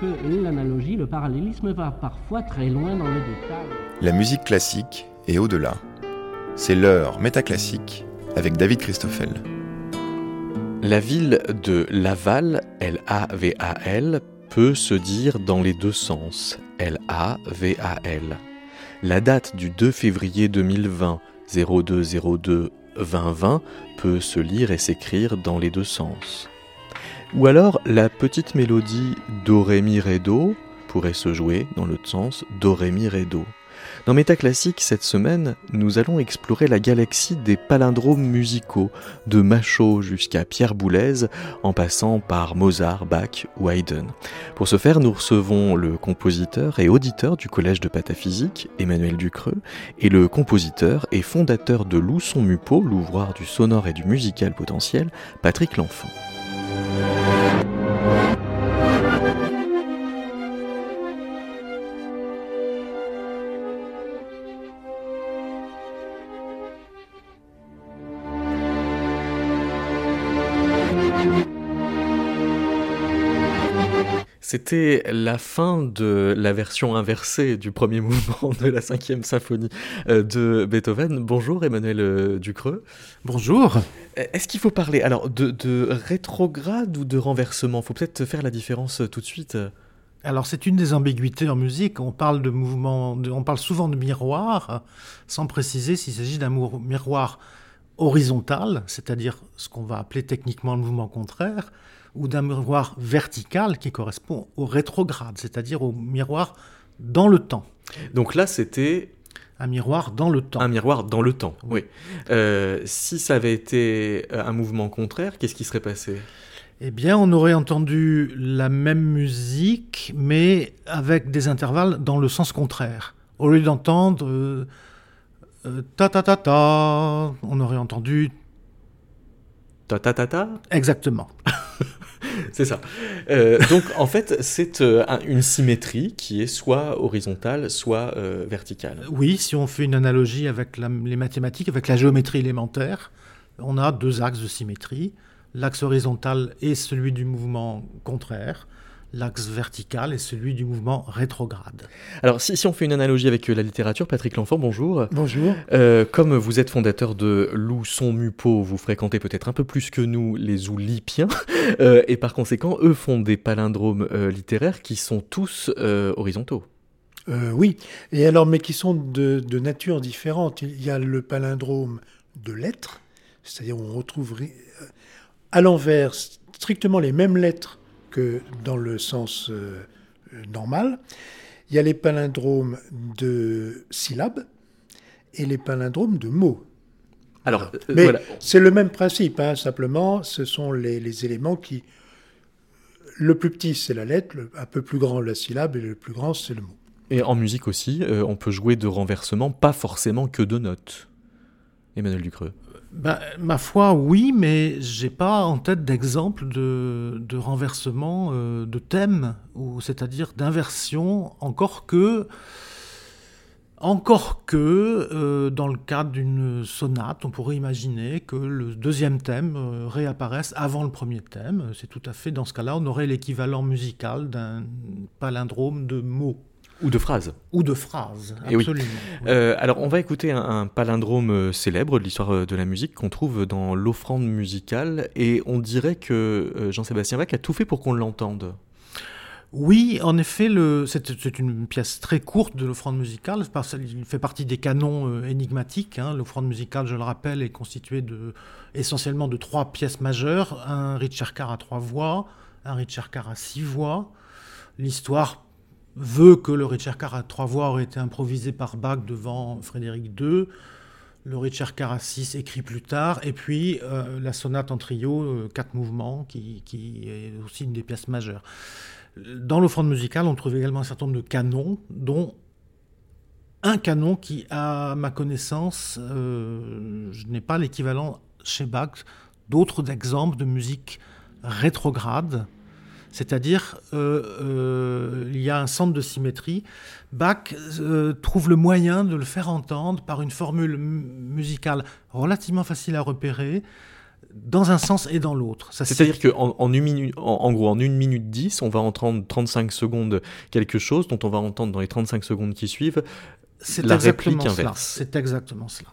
que l'analogie, le parallélisme va parfois très loin dans le détail. La musique classique est au-delà. C'est l'heure métaclassique avec David Christoffel. La ville de Laval, L-A-V-A-L, peut se dire dans les deux sens, L-A-V-A-L. La date du 2 février 2020, 0202 2020, peut se lire et s'écrire dans les deux sens. Ou alors la petite mélodie Do Ré pourrait se jouer dans l'autre sens Do Ré. Dans Métaclassique, cette semaine, nous allons explorer la galaxie des palindromes musicaux, de Machaut jusqu'à Pierre Boulez, en passant par Mozart, Bach ou Haydn. Pour ce faire, nous recevons le compositeur et auditeur du Collège de Pataphysique, Emmanuel Ducreux, et le compositeur et fondateur de Lousson Mupo, l'ouvroir du sonore et du musical potentiel, Patrick L'Enfant. C'était la fin de la version inversée du premier mouvement de la cinquième symphonie euh, de Beethoven. Bonjour Emmanuel euh, Ducreux. Bonjour. Euh, est-ce qu'il faut parler alors de, rétrograde ou de renversement? Il faut peut-être faire la différence tout de suite. Alors c'est une des ambiguïtés en musique. On parle de mouvement, on parle souvent de miroir, sans préciser s'il s'agit d'un miroir horizontal, c'est-à-dire ce qu'on va appeler techniquement le mouvement contraire, ou d'un miroir vertical qui correspond au rétrograde, c'est-à-dire au miroir dans le temps. Donc là, c'était un miroir dans le temps. Un miroir dans le temps, oui. Euh, si ça avait été euh, un mouvement contraire, qu'est-ce qui serait passé? Eh bien, on aurait entendu la même musique, mais avec des intervalles dans le sens contraire. Au lieu d'entendre euh, ta ta ta ta, on aurait entendu ta ta ta ta? Exactement. c'est ça. Euh, donc en fait, c'est euh, une symétrie qui est soit horizontale, soit euh, verticale. Oui, si on fait une analogie avec les mathématiques, avec la géométrie élémentaire, on a deux axes de symétrie. L'axe horizontal est celui du mouvement contraire, l'axe vertical est celui du mouvement rétrograde. Alors, si, on fait une analogie avec euh, la littérature, Patrick L'Enfant, bonjour. Bonjour. Euh, comme vous êtes fondateur de Lousson Mupo, vous fréquentez peut-être un peu plus que nous les Oulipiens, euh, et par conséquent, eux font des palindromes littéraires qui sont tous horizontaux. oui, et alors, mais qui sont de, de, nature différente. Il y a le palindrome de lettres, c'est-à-dire on retrouve à l'envers strictement les mêmes lettres que dans le sens euh, normal. Il y a les palindromes de syllabes et les palindromes de mots. Alors, euh, Mais c'est le même principe, hein, simplement, ce sont les, éléments qui... Le plus petit, c'est la lettre, le, un peu plus grand, la syllabe, et le plus grand, c'est le mot. Et en musique aussi, euh, on peut jouer de renversement, pas forcément que de notes. Emmanuel Ducreux. Ben, ma foi, oui, mais j'ai pas en tête d'exemple de, renversement euh, de thème, ou c'est-à-dire d'inversion, encore que, encore que euh, dans le cadre d'une sonate, on pourrait imaginer que le deuxième thème euh, réapparaisse avant le premier thème. C'est tout à fait dans ce cas-là, on aurait l'équivalent musical d'un palindrome de mots. Ou de phrases. Ou de phrases, eh absolument. Euh, alors, on va écouter un, palindrome euh, célèbre de l'histoire euh, de la musique qu'on trouve dans l'offrande musicale, et on dirait que Jean-Sébastien Bach a tout fait pour qu'on l'entende. Oui, en effet, c'est une pièce très courte de l'offrande musicale. Il fait partie des canons énigmatiques. Hein. L'offrande musicale, je le rappelle, est constituée de, essentiellement de trois pièces majeures. Un Ricercar à trois voix, un Ricercar à six voix. L'histoire veut que le Ricercar à trois voix aurait été improvisé par Bach devant Frédéric II, le Ricercar à six écrit plus tard, et puis euh, la sonate en trio, euh, quatre mouvements, qui, est aussi une des pièces majeures. Dans l'offrande musicale, on trouve également un certain nombre de canons, dont un canon qui, à ma connaissance, euh, je n'ai pas l'équivalent chez Bach d'autres exemples de musique rétrograde c'est-à-dire, euh, euh, il y a un centre de symétrie. Bach euh, trouve le moyen de le faire entendre par une formule musicale relativement facile à repérer, dans un sens et dans l'autre. C'est-à-dire qu'en en, une en, gros, en 1 minute 10, on va entendre 35 secondes quelque chose dont on va entendre dans les 35 secondes qui suivent la réplique inverse. C'est exactement cela.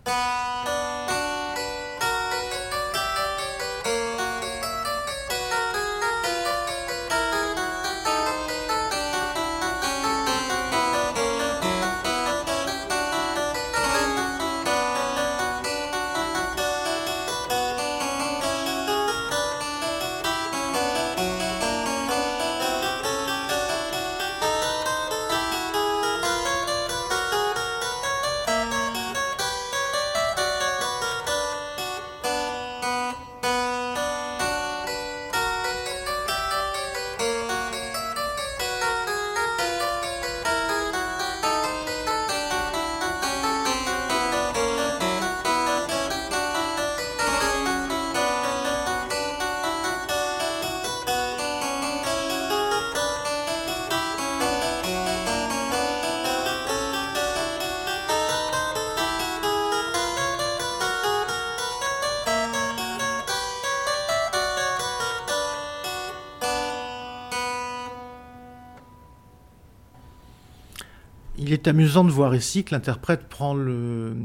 Est amusant de voir ici que l'interprète prend le,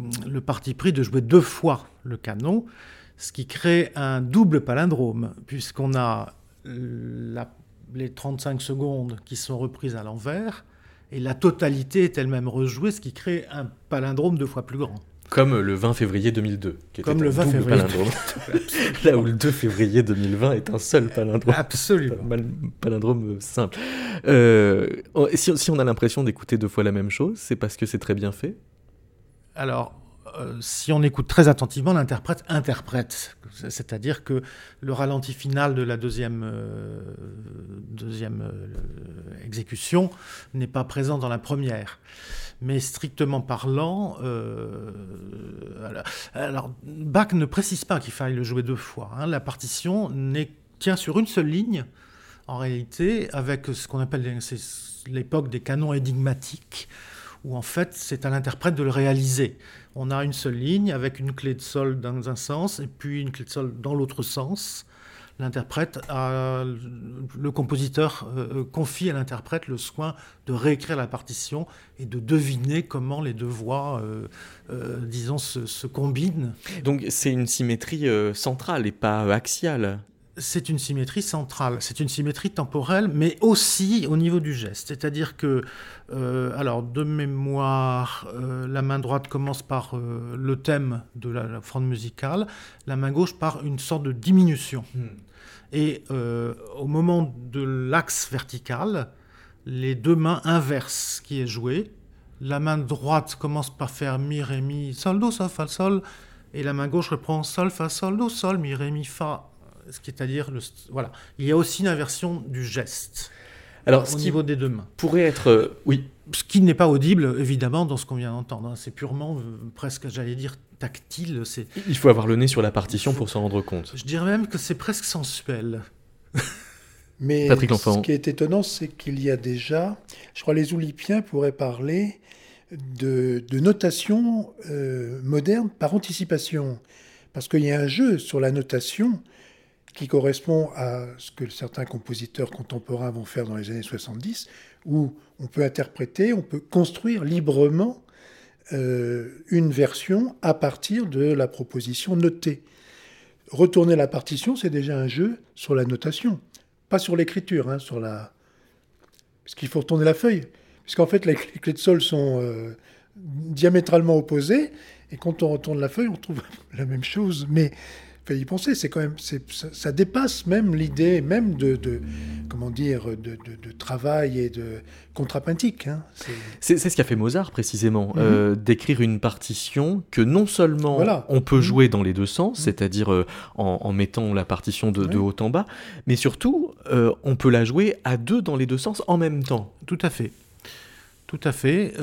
parti pris de jouer deux fois le canon, ce qui crée un double palindrome, puisqu'on a les 35 secondes qui sont reprises à l'envers, et la totalité est elle-même rejouée, ce qui crée un palindrome deux fois plus grand. Comme le 20 février 2002, qui était Comme le 20 février palindrome. Là où le 2 février 2020 est un seul palindrome. Absolument. Palindrome simple. Euh, si, on a l'impression d'écouter deux fois la même chose, c'est parce que c'est très bien fait Alors, si on écoute très attentivement, l'interprète interprète. C'est-à-dire que le ralenti final de la deuxième, euh, deuxième exécution n'est pas présent dans la première mais strictement parlant, euh, Bach ne précise pas qu'il faille le jouer deux fois. Hein. La partition tient sur une seule ligne, en réalité, avec ce qu'on appelle l'époque des canons énigmatiques, où en fait c'est à l'interprète de le réaliser. On a une seule ligne avec une clé de sol dans un sens et puis une clé de sol dans l'autre sens l'interprète, le compositeur euh, euh, confie à l'interprète le soin de réécrire la partition et de deviner comment les deux voix, euh, disons, se, combinent. Donc c'est une symétrie centrale et pas axiale c'est une symétrie centrale, c'est une symétrie temporelle, mais aussi au niveau du geste. C'est-à-dire que, alors de mémoire, la main droite commence par le thème de la, fronde musicale, la main gauche par une sorte de diminution. Hmm. Et euh, au moment de l'axe vertical, les deux mains inversent qui est joué. La main droite commence par faire mi, ré, mi, sol, do, sol, fa, sol. Et la main gauche reprend sol, fa, sol, do, sol, mi, ré, mi, fa. Ce qui est à dire, le, voilà. Il y a aussi une inversion du geste. Alors, au niveau des deux mains. Pourrait être, euh, oui. Ce qui n'est pas audible, évidemment, dans ce qu'on vient d'entendre. Hein. C'est purement, euh, presque, j'allais dire, tactile. C'est... Il faut avoir le nez sur la partition pour s'en rendre compte. Je dirais même que c'est presque sensuel. Mais ce qui est étonnant, c'est qu'il y a déjà, je crois, les Oulipiens pourraient parler de, notation euh, moderne par anticipation. Parce qu'il y a un jeu sur la notation qui correspond à ce que certains compositeurs contemporains vont faire dans les années 70, où on peut interpréter, on peut construire librement euh, une version à partir de la proposition notée. Retourner la partition, c'est déjà un jeu sur la notation, pas sur l'écriture, hein, sur la. Parce qu'il faut retourner la feuille, puisqu'en fait les clés de sol sont euh, diamétralement opposées, et quand on retourne la feuille, on trouve la même chose. Mais y penser. C'est quand même, ça, dépasse même l'idée même de, comment dire, de, travail et de contrapuntique. Hein. C'est ce qu'a fait Mozart précisément, mhm. euh, d'écrire une partition que non seulement on peut mhm. jouer dans les deux sens, mhm. c'est-à-dire euh, en, mettant la partition de, haut en bas, mais surtout euh, on peut la jouer à deux dans les deux sens en même temps. Tout à fait. Tout à fait.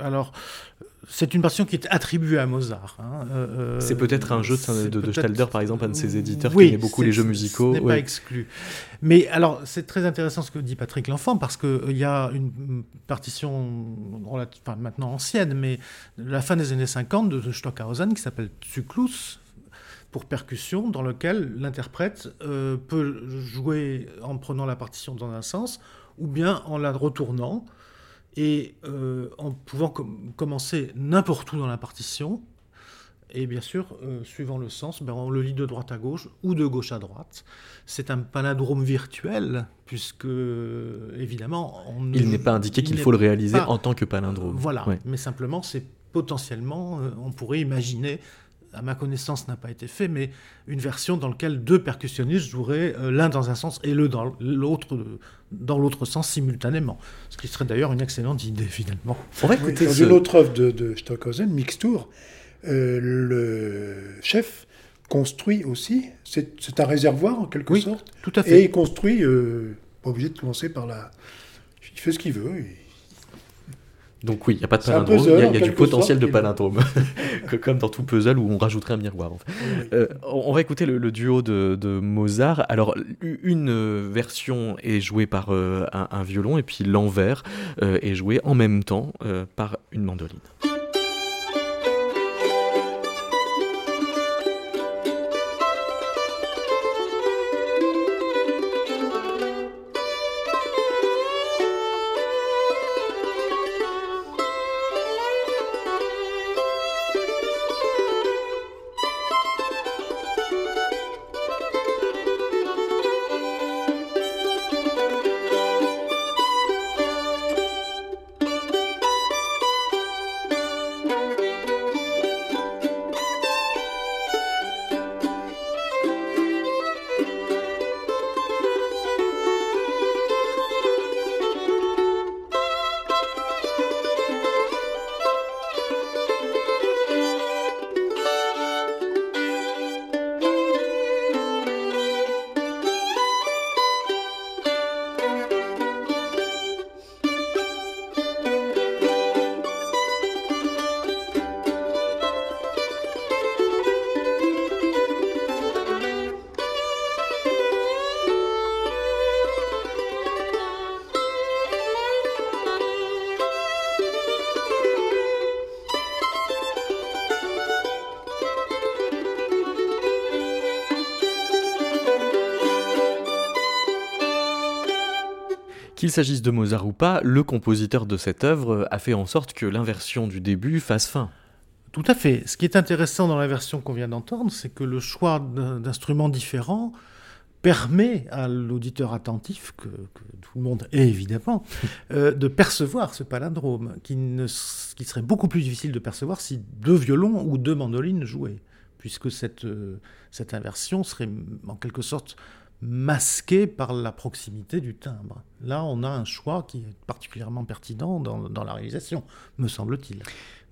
alors, c'est une partition qui est attribuée à Mozart. Hein. Euh, euh, c'est peut-être un jeu de, de, Stalder, par exemple, un de ses éditeurs qui aimait beaucoup les jeux musicaux. Ce n'est pas exclu. Mais alors, c'est très intéressant ce que dit Patrick L'Enfant, parce qu'il euh, y a une partition maintenant ancienne, mais de la fin des années 50 de Stockhausen qui s'appelle Zyklus, pour percussion dans lequel l'interprète euh, peut jouer en prenant la partition dans un sens ou bien en la retournant et euh, en pouvant commencer n'importe où dans la partition. Et bien sûr, euh, suivant le sens, ben, on le lit de droite à gauche ou de gauche à droite. C'est un palindrome virtuel, puisque évidemment. On il n'est pas indiqué qu'il faut le réaliser en tant que palindrome. Voilà, mais simplement, c'est potentiellement, on pourrait imaginer à ma connaissance, n'a pas été fait, mais une version dans laquelle deux percussionnistes joueraient euh, l'un dans un sens et le dans l'autre dans l'autre sens simultanément. Ce qui serait d'ailleurs une excellente idée finalement. On va écouter dans une autre œuvre de, de Stockhausen, Mixtour, euh, le chef construit aussi, c'est un réservoir en quelque sorte, tout à fait. et il construit, euh, pas obligé de commencer par la... Il fait ce qu'il veut. Donc oui, il n'y a pas de palindrome, il y a, du potentiel de palindrome, comme dans tout puzzle où on rajouterait un miroir. Euh, on va écouter le, duo de, Mozart. Alors, une version est jouée par euh, un, violon et puis l'envers euh, est joué en même temps par une mandoline. Qu'il s'agisse de Mozart ou pas, le compositeur de cette œuvre a fait en sorte que l'inversion du début fasse fin. Tout à fait. Ce qui est intéressant dans la version qu'on vient d'entendre, c'est que le choix d'instruments différents permet à l'auditeur attentif, que, tout le monde est évidemment, euh, de percevoir ce palindrome, qui, ne, qui serait beaucoup plus difficile de percevoir si deux violons ou deux mandolines jouaient, puisque cette, euh, cette inversion serait en quelque sorte masqué par la proximité du timbre. Là, on a un choix qui est particulièrement pertinent dans, la réalisation, me semble-t-il.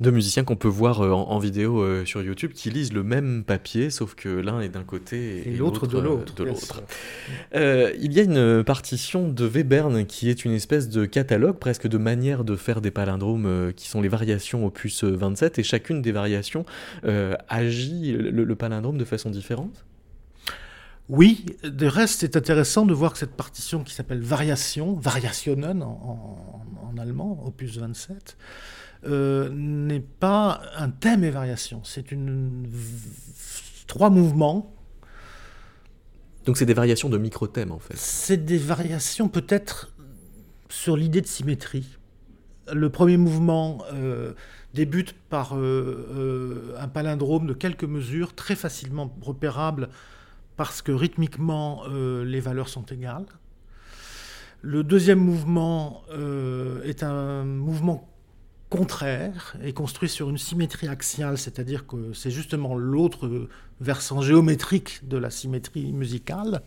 Deux musiciens qu'on peut voir euh, en, vidéo euh, sur YouTube qui lisent le même papier, sauf que l'un est d'un côté et, l'autre de l'autre. Euh, il y a une partition de Webern qui est une espèce de catalogue, presque de manière de faire des palindromes, qui sont les variations opus 27, et chacune des variations agit le palindrome de façon différente? Oui, de reste, c'est intéressant de voir que cette partition qui s'appelle Variation, Variationen en, allemand, opus 27, euh, n'est pas un thème et variation. C'est une trois mouvements. Donc c'est des variations de micro-thèmes en fait. C'est des variations peut-être sur l'idée de symétrie. Le premier mouvement euh, débute par euh, un palindrome de quelques mesures, très facilement repérable parce que rythmiquement, euh, les valeurs sont égales. Le deuxième mouvement euh, est un mouvement contraire et construit sur une symétrie axiale, c'est-à-dire que c'est justement l'autre versant géométrique de la symétrie musicale.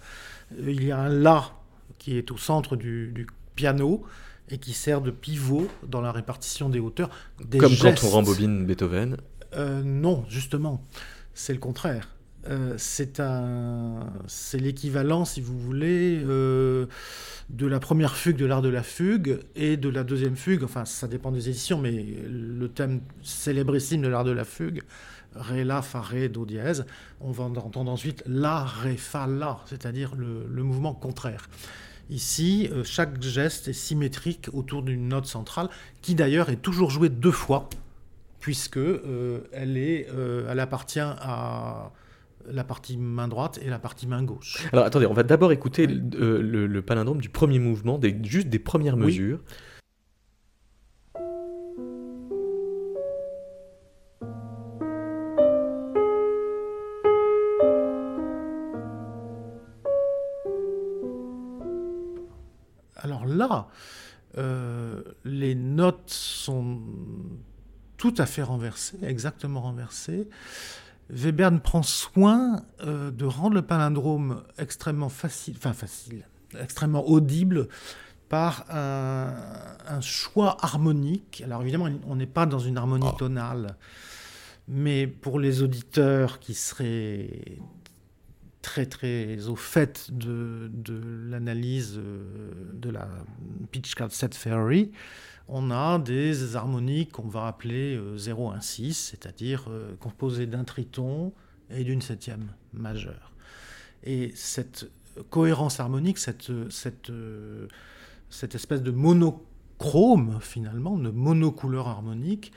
Euh, il y a un La qui est au centre du, piano et qui sert de pivot dans la répartition des hauteurs. Comme quand on rembobine Beethoven Non, justement, c'est le contraire. Euh, c'est l'équivalent, si vous voulez, euh, de la première fugue de l'art de la fugue et de la deuxième fugue. Enfin, ça dépend des éditions, mais le thème célébrissime de l'art de la fugue, ré la fa ré do dièse, on va entendre ensuite la ré fa la, c'est-à-dire le, mouvement contraire. Ici, euh, chaque geste est symétrique autour d'une note centrale, qui d'ailleurs est toujours jouée deux fois, puisque elle appartient à la partie main droite et la partie main gauche. Alors attendez, on va d'abord écouter le, palindrome du premier mouvement, des, juste des premières mesures. Alors là, euh, les notes sont tout à fait renversées, exactement renversées. Webern prend soin euh, de rendre le palindrome extrêmement facile, enfin facile, extrêmement audible par un, choix harmonique. Alors évidemment, on n'est pas dans une harmonie ah. tonale, mais pour les auditeurs qui seraient très très au fait de, l'analyse euh, de la pitch card set theory, on a des harmoniques qu'on va appeler 0-1-6, euh, c'est-à-dire euh, composées d'un triton et d'une septième majeure. Et cette cohérence harmonique, euh, cette espèce de monochrome, finalement, de monocouleur harmonique,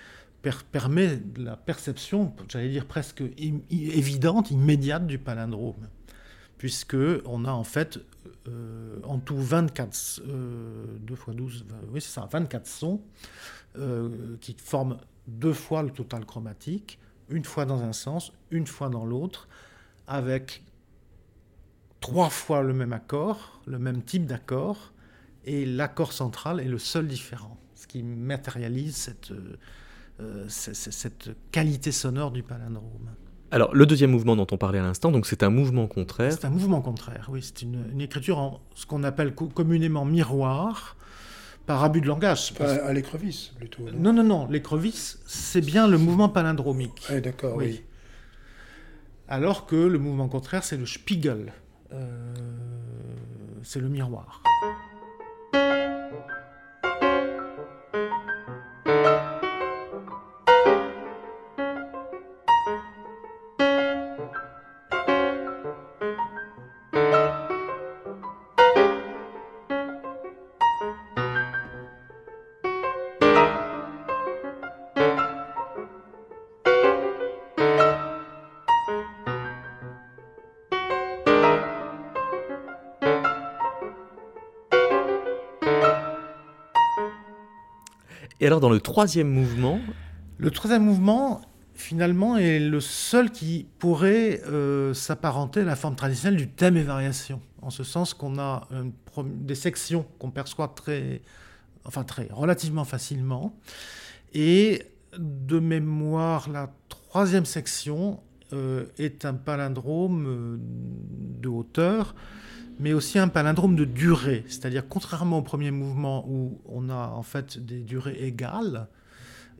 permet la perception, j'allais dire presque évidente, immédiate du palindrome puisque on a en fait euh, en tout 24, 2 x 12, oui c'est ça, 24 sons euh, qui forment deux fois le total chromatique, une fois dans un sens, une fois dans l'autre, avec trois fois le même accord, le même type d'accord, et l'accord central est le seul différent, ce qui matérialise euh, cette qualité sonore du palindrome. Alors, le deuxième mouvement dont on parlait à l'instant, donc c'est un mouvement contraire. C'est un mouvement contraire, oui. C'est une, écriture en ce qu'on appelle communément miroir, par abus de langage. à l'écrevisse, plutôt. Non, non, non. L'écrevisse, c'est bien le mouvement palindromique. Ah, d'accord, oui. Alors que le mouvement contraire, c'est le spiegel. Euh, c'est le miroir. Alors dans le troisième mouvement Le troisième mouvement, finalement, est le seul qui pourrait euh, s'apparenter à la forme traditionnelle du thème et variation, en ce sens qu'on a des sections qu'on perçoit très, enfin très, relativement facilement. Et de mémoire, la troisième section euh, est un palindrome euh, de hauteur mais aussi un palindrome de durée. C'est-à-dire, contrairement au premier mouvement où on a en fait des durées égales,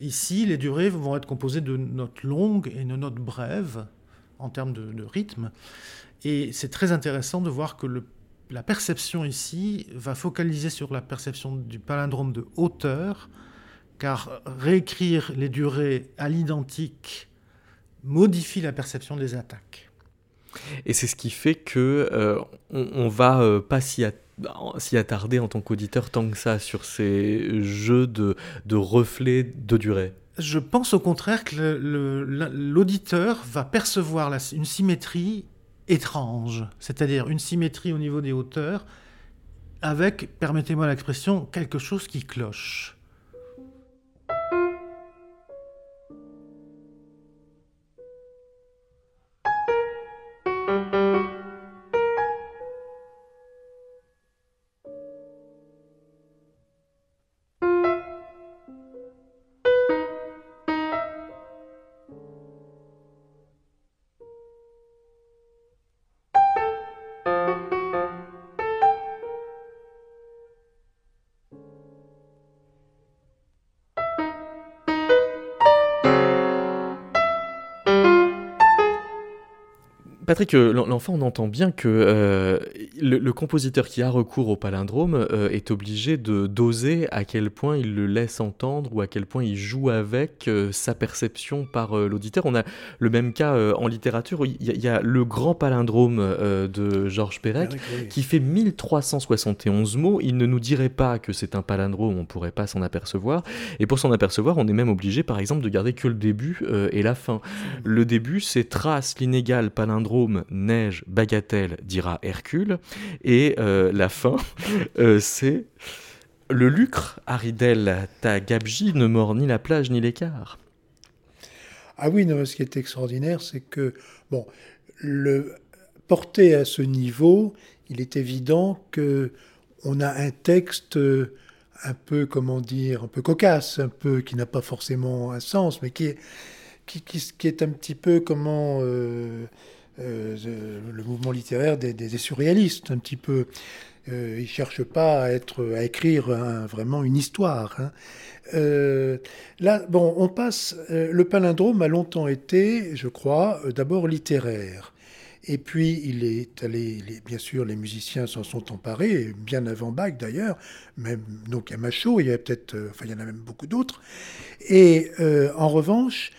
ici, les durées vont être composées de notes longues et de notes brèves en termes de, rythme. Et c'est très intéressant de voir que la perception ici va focaliser sur la perception du palindrome de hauteur, car réécrire les durées à l'identique modifie la perception des attaques. Et c'est ce qui fait que euh, on, va euh, pas s'y attarder en tant qu'auditeur tant que ça sur ces jeux de, de reflets de durée. Je pense au contraire que l'auditeur va percevoir une symétrie étrange, c'est-à-dire une symétrie au niveau des hauteurs, avec, permettez-moi l'expression, quelque chose qui cloche. Patrick, euh, l'enfant, on entend bien que euh, le, compositeur qui a recours au palindrome euh, est obligé de doser à quel point il le laisse entendre ou à quel point il joue avec sa perception par l'auditeur. On a le même cas en littérature. Il y, a, le grand palindrome de Georges Perec qui fait 1371 mots. Il ne nous dirait pas que c'est un palindrome, on ne pourrait pas s'en apercevoir. Et pour s'en apercevoir, on est même obligé, par exemple, de garder que le début et la fin. Le début, c'est trace l'inégal palindrome neige bagatelle dira Hercule. Et euh, la fin, c'est le lucre, Aridel, ta gabji ne mord ni la plage ni l'écart. Ah oui, ce qui est extraordinaire, c'est que, bon, le, porté à ce niveau, il est évident que on a un texte euh, un peu, comment dire, un peu cocasse, un peu qui n'a pas forcément un sens, mais qui est, qui, est un petit peu comment euh, euh, le mouvement littéraire des, surréalistes, un petit peu. Euh, il cherche pas à être, à écrire vraiment une histoire. Hein. là, bon, on passe. le palindrome a longtemps été, je crois, d'abord littéraire. Et puis, il est allé, bien sûr, les musiciens s'en sont emparés, bien avant Bach d'ailleurs, même, donc a Machaut, il y a peut-être, euh, enfin, il y en a même beaucoup d'autres. Et euh, en revanche,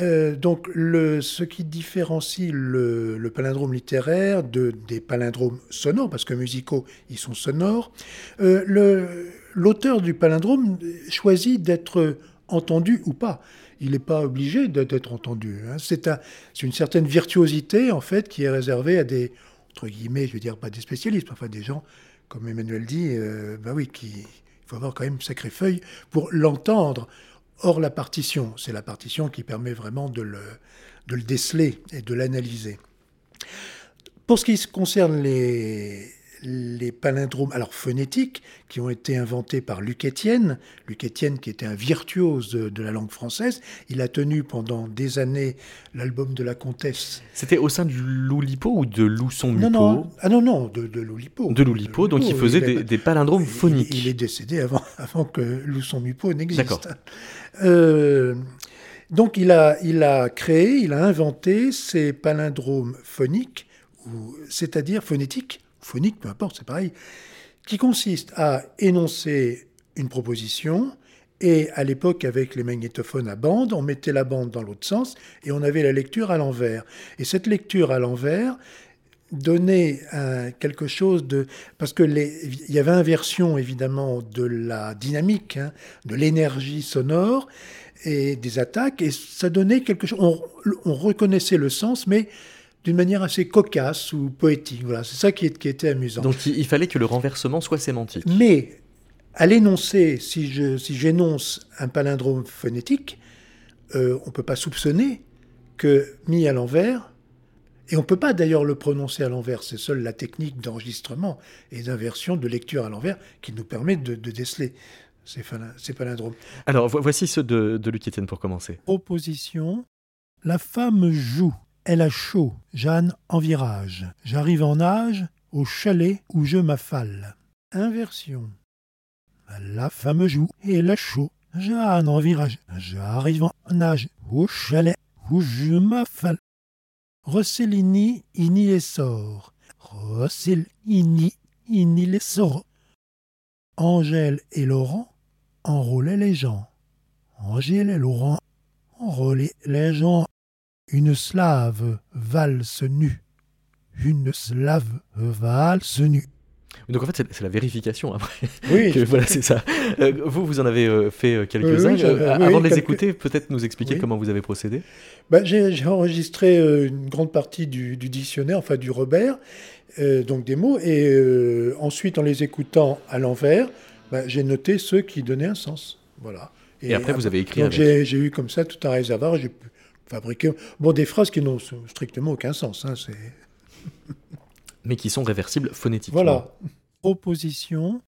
euh, donc ce qui différencie le, palindrome littéraire de, des palindromes sonores, parce que musicaux, ils sont sonores, l'auteur du palindrome choisit d'être entendu ou pas il n'est pas obligé d'être entendu. Hein. C'est une certaine virtuosité, en fait, qui est réservée à des, entre guillemets, je veux dire, pas des spécialistes, enfin des gens, comme Emmanuel dit, euh, bah oui, il faut avoir quand même une sacrée feuille pour l'entendre. Or, la partition, c'est la partition qui permet vraiment de le, de le déceler et de l'analyser. Pour ce qui concerne les, les palindromes, alors phonétiques, qui ont été inventés par Luc Étienne. Luc Étienne, qui était un virtuose de, la langue française, il a tenu pendant des années l'album de la comtesse. C'était au sein du Loulipo ou de Lousson Mupo Non, non, ah non, non, de, de Loulipo. De Loulipo, donc il faisait des, palindromes phoniques. Il, est décédé avant, avant que Lousson Mupo n'existe. Euh, donc il a, il a créé, il a inventé ces palindromes phoniques, c'est-à-dire phonétiques, phonique, peu importe, c'est pareil, qui consiste à énoncer une proposition, et à l'époque, avec les magnétophones à bande, on mettait la bande dans l'autre sens et on avait la lecture à l'envers. Et cette lecture à l'envers donnait quelque chose de... Parce que il y avait inversion, évidemment, de la dynamique, hein, de l'énergie sonore et des attaques, et ça donnait quelque chose... on reconnaissait le sens, mais d'une manière assez cocasse ou poétique. Voilà, c'est ça qui, était amusant. Donc il, fallait que le renversement soit sémantique. Mais à l'énoncer, si, je, si j'énonce un palindrome phonétique, euh, on ne peut pas soupçonner que mis à l'envers, et on ne peut pas d'ailleurs le prononcer à l'envers, c'est seule la technique d'enregistrement et d'inversion de lecture à l'envers qui nous permet de, déceler ces, palindromes. Alors voici ceux de, de Luc pour commencer. Proposition La femme joue elle a chaud, Jeanne en virage. J'arrive en nage au chalet où je m'affale. Inversion. La femme joue, elle a chaud, Jeanne en virage. J'arrive en nage au chalet où je m'affale. Rossellini, ini les sort. Rossellini, ini les sort. Angèle et Laurent enrôlaient les gens. Angèle et Laurent enrôlaient les gens. Une slave valse nue. Une slave valse nue. Donc en fait, c'est la vérification après. Oui. voilà, c'est ça. Euh, vous, vous en avez euh, fait euh, quelques-uns. avant de les écouter, peut-être nous expliquer comment vous avez procédé bah, J'ai enregistré une grande partie du, dictionnaire, enfin du Robert, donc des mots, et ensuite en les écoutant à l'envers, bah, j'ai noté ceux qui donnaient un sens. Voilà. Et, après, vous avez écrit donc J'ai eu comme ça tout un réservoir. J'ai fabriquer bon, des phrases qui n'ont strictement aucun sens. Hein, Mais qui sont réversibles phonétiquement. Voilà. Opposition,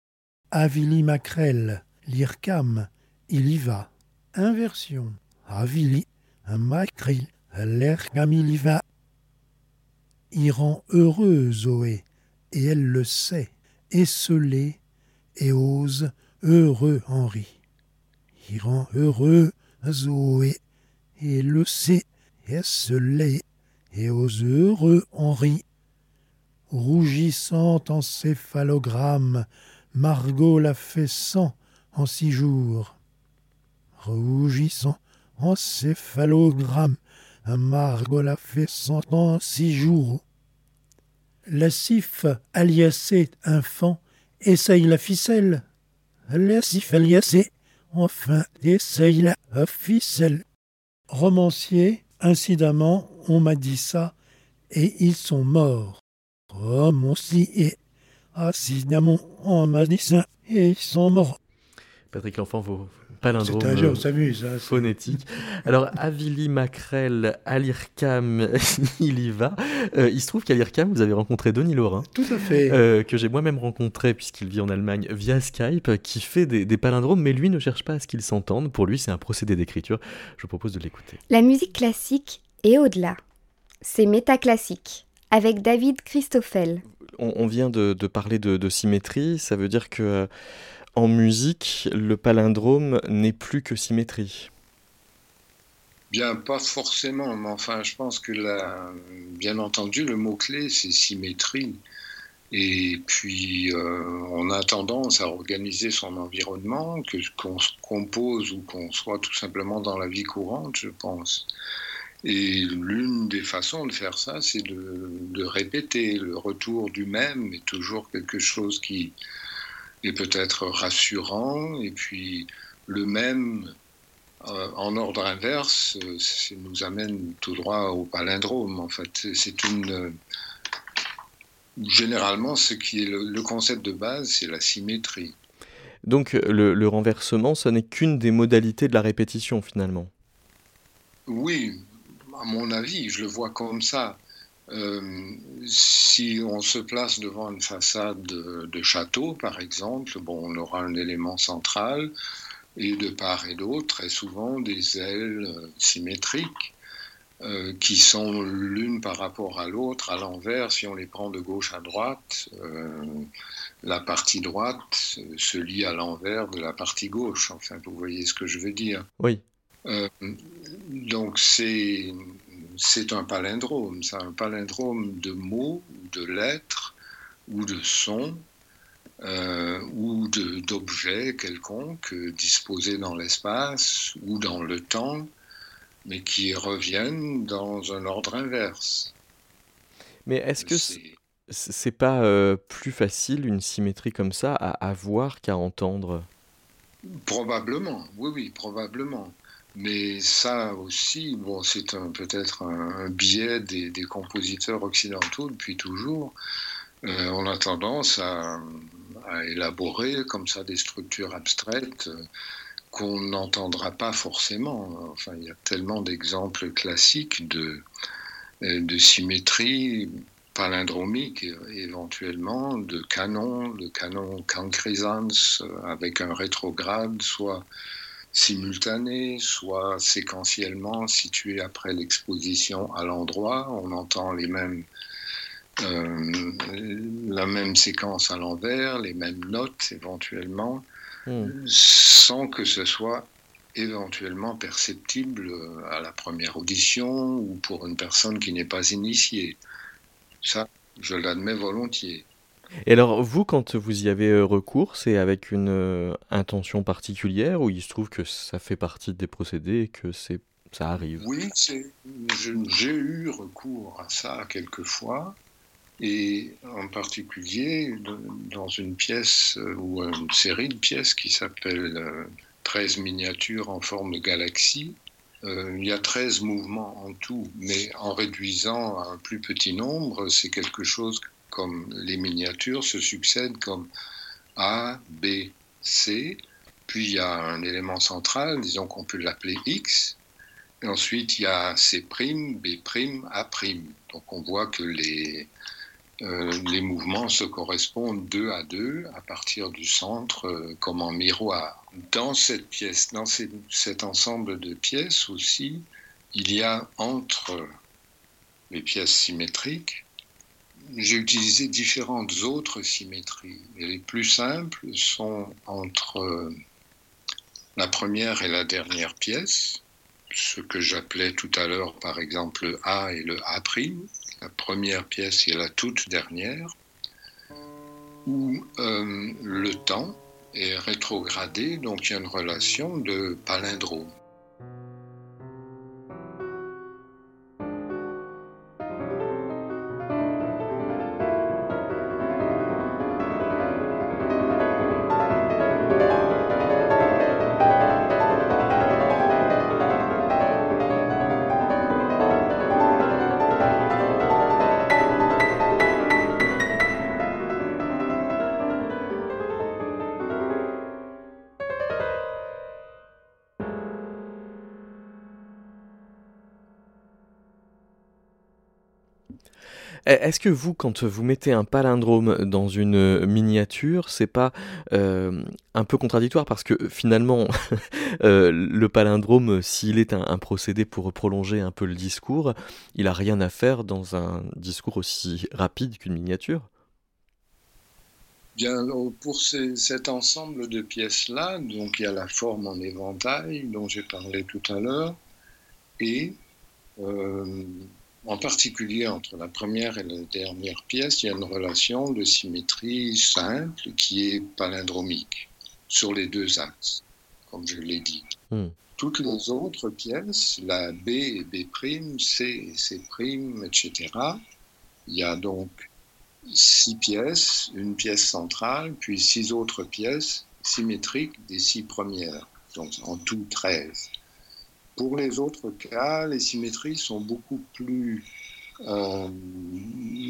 Avili Macrel, l'IRCAM, il y va. Inversion, Avili, Macrel, l'IRCAM, il y va. Il rend heureux Zoé, et elle le sait, esselé, et ose heureux Henri. Il rend heureux Zoé, et le C S l'est, et aux heureux Henri. Rougissant en céphalogramme, Margot l'a fait cent en six jours. Rougissant en céphalogramme, Margot l'a fait cent en six jours. La cif aliacée infant essaye la ficelle. La cif aliacée enfin essaye la ficelle romancier, incidemment, on m'a dit ça, et ils sont morts. Mon si et assis en manicin et ils sont morts. Patrick L'Enfant, vos palindromes C'est un jeu, on s'amuse. Hein, phonétiques. Alors, Avili Macrel, Alirkam, il y va. Euh, il se trouve qu'à l'IRCAM, vous avez rencontré Denis Laurin. Tout à fait. Euh, que j'ai moi-même rencontré, puisqu'il vit en Allemagne, via Skype, qui fait des, des palindromes, mais lui ne cherche pas à ce qu'ils s'entendent. Pour lui, c'est un procédé d'écriture. Je vous propose de l'écouter. La musique classique est au-delà. C'est métaclassique, avec David Christoffel. On, on vient de, de parler de, de symétrie, ça veut dire que euh, en musique, le palindrome n'est plus que symétrie. Bien, pas forcément, mais enfin, je pense que là, bien entendu, le mot-clé, c'est symétrie. Et puis, euh, on a tendance à organiser son environnement, que qu'on se compose ou qu'on soit tout simplement dans la vie courante, je pense. Et l'une des façons de faire ça, c'est de, de répéter. Le retour du même est toujours quelque chose qui est peut-être rassurant. Et puis, le même euh, en ordre inverse, nous amène tout droit au palindrome. En fait, C'est- une. Généralement, ce qui est le, le concept de base, c'est la symétrie. Donc le, le renversement, ce n'est qu'une des modalités de la répétition finalement? Oui, à mon avis, je le vois comme ça. Euh, si on se place devant une façade de, de château, par exemple, bon, on aura un élément central et de part et d'autre, très souvent, des ailes euh, symétriques euh, qui sont l'une par rapport à l'autre, à l'envers, si on les prend de gauche à droite. euh, la partie droite se lie à l'envers de la partie gauche. Enfin, vous voyez ce que je veux dire. Oui. Donc c'est c'est un palindrome, c'est un palindrome de mots, de lettres ou de sons euh, ou d'objets quelconques euh, disposés dans l'espace ou dans le temps, mais qui reviennent dans un ordre inverse. Mais est-ce que c'est pas euh, plus facile une symétrie comme ça à avoir qu'à entendre? Probablement, oui, oui, probablement. Mais ça aussi, bon, c'est peut-être un, biais des, compositeurs occidentaux depuis toujours. Euh, on a tendance à, élaborer comme ça des structures abstraites euh, qu'on n'entendra pas forcément. Enfin, il y a tellement d'exemples classiques de, euh, symétrie palindromique éventuellement, de canon, de canon cancrisans avec un rétrograde, soit simultané, soit séquentiellement situé après l'exposition à l'endroit. On entend les mêmes, euh, la même séquence à l'envers, les mêmes notes éventuellement, Hmm. sans que ce soit éventuellement perceptible à la première audition ou pour une personne qui n'est pas initiée. Ça, je l'admets volontiers. Et alors vous, quand vous y avez euh, recours, c'est avec une euh, intention particulière ou il se trouve que ça fait partie des procédés et que ça arrive? Oui, j'ai eu recours à ça quelquefois, et en particulier dans une pièce euh, ou une série de pièces qui s'appelle euh, 13 miniatures en forme de galaxie. Il y a 13 mouvements en tout, mais en réduisant à un plus petit nombre, c'est quelque chose comme les miniatures se succèdent comme A, B, C, puis il y a un élément central, disons qu'on peut l'appeler X, et ensuite, il y a C', B', A'. Donc on voit que les, euh, les mouvements se correspondent deux à deux à partir du centre euh, comme en miroir. Dans cette pièce, dans cet ensemble de pièces aussi, il y a entre les pièces symétriques, j'ai utilisé différentes autres symétries. Les plus simples sont entre euh, la première et la dernière pièce, ce que j'appelais tout à l'heure par exemple le A et le A', la première pièce et la toute dernière, où euh, le temps est rétrogradé, donc il y a une relation de palindrome. Est-ce que vous, quand vous mettez un palindrome dans une miniature, c'est pas euh, un peu contradictoire parce que finalement, euh, le palindrome, s'il est un, procédé pour prolonger un peu le discours, il a rien à faire dans un discours aussi rapide qu'une miniature? Bien, pour cet ensemble de pièces-là, donc il y a la forme en éventail dont j'ai parlé tout à l'heure, et euh, en particulier entre la première et la dernière pièce, il y a une relation de symétrie simple qui est palindromique sur les deux axes, comme je l'ai dit. Hmm. Toutes les autres pièces, la B et B', C et C', etc., il y a donc six pièces, une pièce centrale, puis six autres pièces symétriques des six premières, donc en tout 13. Pour les autres cas, les symétries sont beaucoup plus euh,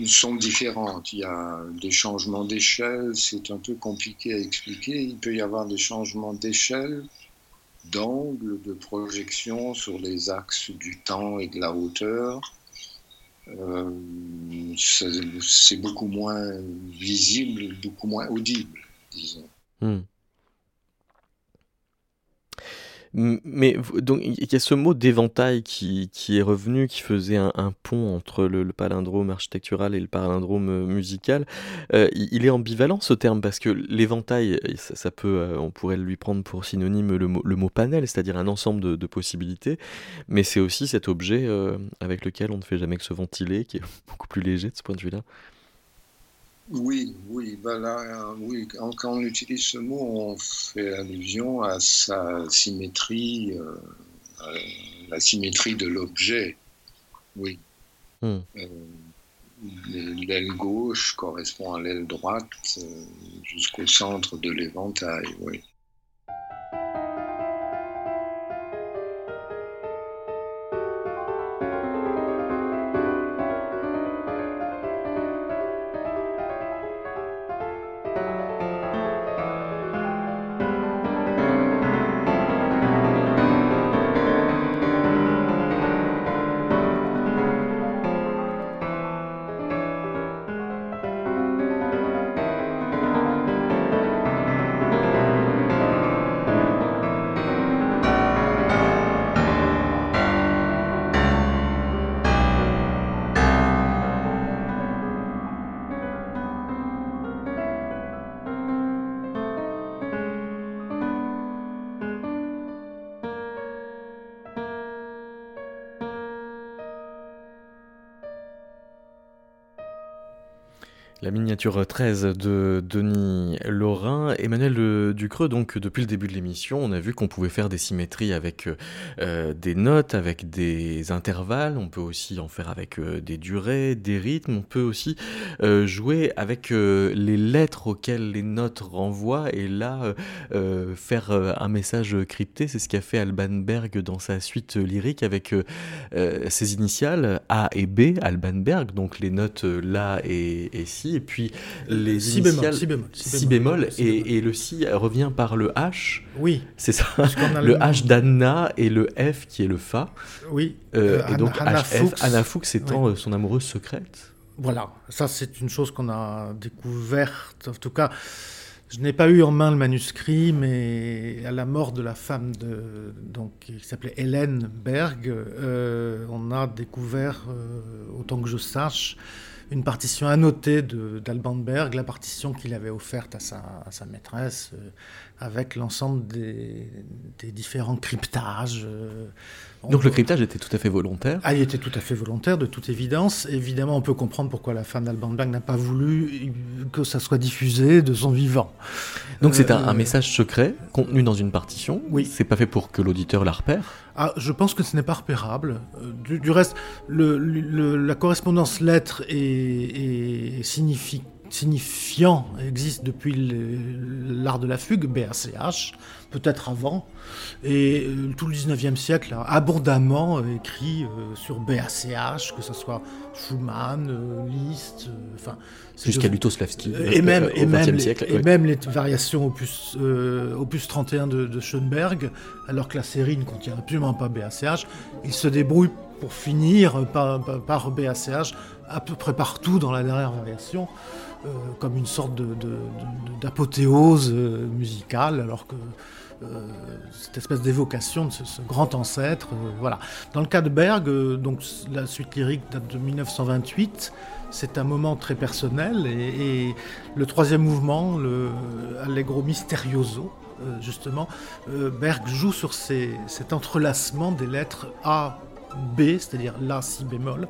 sont différentes. Il y a des changements d'échelle, c'est un peu compliqué à expliquer. Il peut y avoir des changements d'échelle, d'angle, de projection sur les axes du temps et de la hauteur. Euh, c'est beaucoup moins visible, beaucoup moins audible, disons. Hmm. Mais donc il y a ce mot d'éventail qui, qui, est revenu, qui faisait un, pont entre le, palindrome architectural et le palindrome euh, musical. Euh, il est ambivalent ce terme parce que l'éventail, ça, peut, euh, on pourrait lui prendre pour synonyme le mot, panel, c'est-à-dire un ensemble de, possibilités, mais c'est aussi cet objet avec lequel on ne fait jamais que se ventiler, qui est beaucoup plus léger de ce point de vue-là. Oui, oui, ben oui. Quand, on utilise ce mot, on fait allusion à sa symétrie, euh, la symétrie de l'objet. Oui. Hmm. Euh, l'aile gauche correspond à l'aile droite euh, jusqu'au centre de l'éventail, oui. La miniature 13 de Denis Laurin. Emmanuel Ducreux, donc depuis le début de l'émission, on a vu qu'on pouvait faire des symétries avec euh, des notes, avec des intervalles, on peut aussi en faire avec euh, des durées, des rythmes, on peut aussi euh, jouer avec les lettres auxquelles les notes renvoient et là faire un message crypté, c'est ce qu'a fait Alban Berg dans sa suite lyrique avec ses initiales A et B, Alban Berg, donc les notes La et, et Si et puis les si initiales bémol, si bémol, et, le si revient par le H. Oui. C'est ça. Le, H d'Anna et le F qui est le Fa. Oui. Euh, et donc HF, Anna Fuchs étant euh, son amoureuse secrète. Voilà, ça c'est une chose qu'on a découverte. En tout cas, je n'ai pas eu en main le manuscrit, mais à la mort de la femme de, donc, qui s'appelait Hélène Berg, euh, on a découvert, autant que je sache, une partition annotée d'Alban Berg, la partition qu'il avait offerte à sa, maîtresse, euh, avec l'ensemble des, différents cryptages. Euh, Donc le cryptage était tout à fait volontaire Ah, il était tout à fait volontaire, de toute évidence. Évidemment, on peut comprendre pourquoi la femme d'Alban Berg n'a pas voulu que ça soit diffusé de son vivant. Donc c'est un, euh, message secret contenu dans une partition. Oui. C'est pas fait pour que l'auditeur la repère ah, je pense que ce n'est pas repérable. Du, du reste, le, la correspondance lettre et, et signifie signifiant existe depuis l'art de la fugue, BACH, peut-être avant, et euh, tout le 19e siècle a abondamment écrit euh, sur BACH, que ce soit Schumann, Liszt, enfin. Jusqu'à Lutoslavski. Et même, et, même siècle, et même les variations opus, opus 31 de, de, Schoenberg, alors que la série ne contient absolument pas BACH, il se débrouille pour finir par, par, BACH à peu près partout dans la dernière variation. Euh, comme une sorte d'apothéose euh, musicale, alors que euh, cette espèce d'évocation de ce, grand ancêtre. voilà. Dans le cas de Berg, donc la suite lyrique date de 1928. C'est un moment très personnel et, le troisième mouvement, le Allegro Misterioso, justement, Berg joue sur cet entrelacement des lettres A, B, c'est-à-dire La, Si bémol,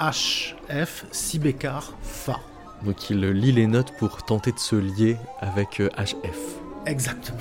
H, F, Si bécard, Fa. Donc il lit les notes pour tenter de se lier avec HF. Euh, Exactement.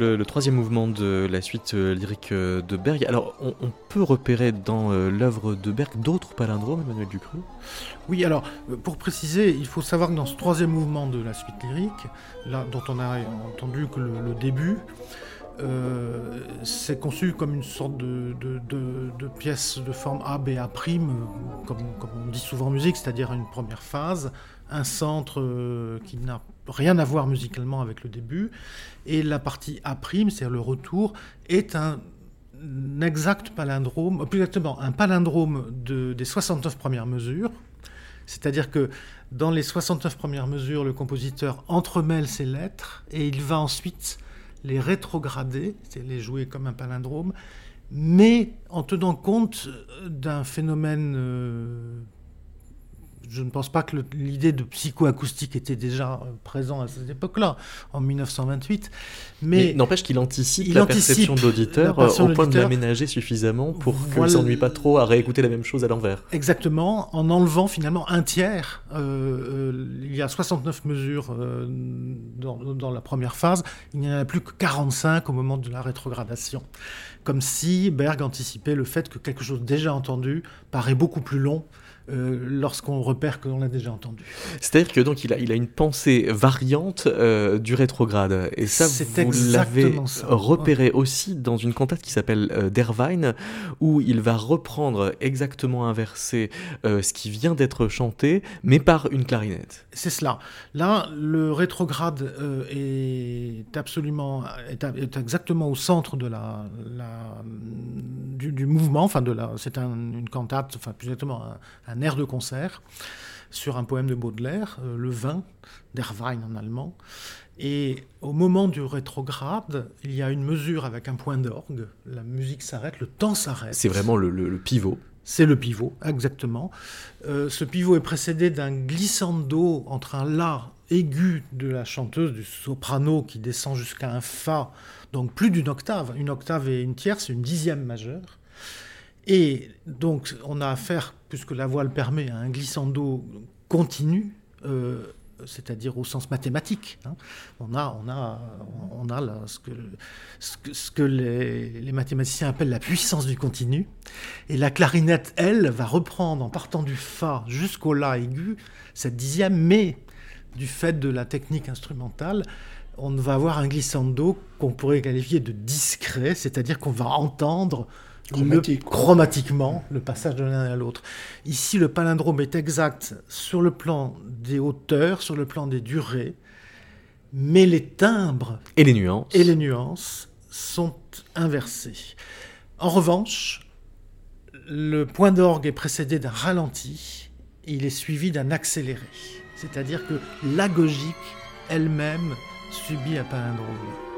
Le, troisième mouvement de la suite euh, lyrique euh, de Berg. Alors, on, peut repérer dans euh, l'œuvre de Berg d'autres palindromes, Emmanuel Ducru? Oui, alors, pour préciser, il faut savoir que dans ce troisième mouvement de la suite lyrique, là, dont on a entendu que le, début, c'est conçu comme une sorte de, pièce de forme A, B, A', comme on dit souvent en musique, c'est-à-dire une première phase, un centre qui n'a rien à voir musicalement avec le début. Et la partie A', c'est-à-dire le retour, est un exact palindrome, plus exactement un palindrome de, des 69 premières mesures. C'est-à-dire que dans les 69 premières mesures, le compositeur entremêle ses lettres et il va ensuite les rétrograder, c'est les jouer comme un palindrome, mais en tenant compte d'un phénomène euh, je ne pense pas que l'idée de psychoacoustique était déjà euh, présente à cette époque-là, en 1928. Mais, n'empêche qu'il anticipe la perception de l'auditeur euh, au point de l'aménager suffisamment pour qu'il ne s'ennuie pas trop à réécouter la même chose à l'envers. Exactement, en enlevant finalement un tiers. Euh, il y a 69 mesures dans, dans, la première phase, il n'y en a plus que 45 au moment de la rétrogradation. Comme si Berg anticipait le fait que quelque chose déjà entendu paraît beaucoup plus long euh, lorsqu'on repère que l'on l'a déjà entendu. C'est-à-dire que donc il a, il a une pensée variante euh, du rétrograde. Et ça, vous l'avez repéré aussi dans une cantate qui s'appelle euh, Dervine, où il va reprendre exactement inversé ce qui vient d'être chanté, mais par une clarinette. C'est cela. Là, le rétrograde est absolument, est, exactement au centre de la, du, mouvement. Enfin, de la, c'est une cantate, enfin plus exactement un, un air de concert sur un poème de Baudelaire, euh, Le vin, d'Erwein en allemand. Et au moment du rétrograde, il y a une mesure avec un point d'orgue. La musique s'arrête, le temps s'arrête. C'est vraiment le, pivot. C'est le pivot, exactement. Euh, ce pivot est précédé d'un glissando entre un La aigu de la chanteuse, du soprano, qui descend jusqu'à un Fa, donc plus d'une octave. Une octave et une tierce, une dixième majeure. Et donc, on a affaire, puisque la voix le permet, à un glissando continu, euh, c'est-à-dire au sens mathématique. Hein. On a, on a, on a ce que, que, les, mathématiciens appellent la puissance du continu. Et la clarinette, elle, va reprendre en partant du Fa jusqu'au La aigu, cette dixième, mais du fait de la technique instrumentale, on va avoir un glissando qu'on pourrait qualifier de discret, c'est-à-dire qu'on va entendre chromatiquement le passage de l'un à l'autre. Ici, le palindrome est exact sur le plan des hauteurs, sur le plan des durées, mais les timbres et les nuances, et les nuances sont inversés. En revanche, le point d'orgue est précédé d'un ralenti et il est suivi d'un accéléré. C'est-à-dire que l'agogique elle-même subit un palindrome.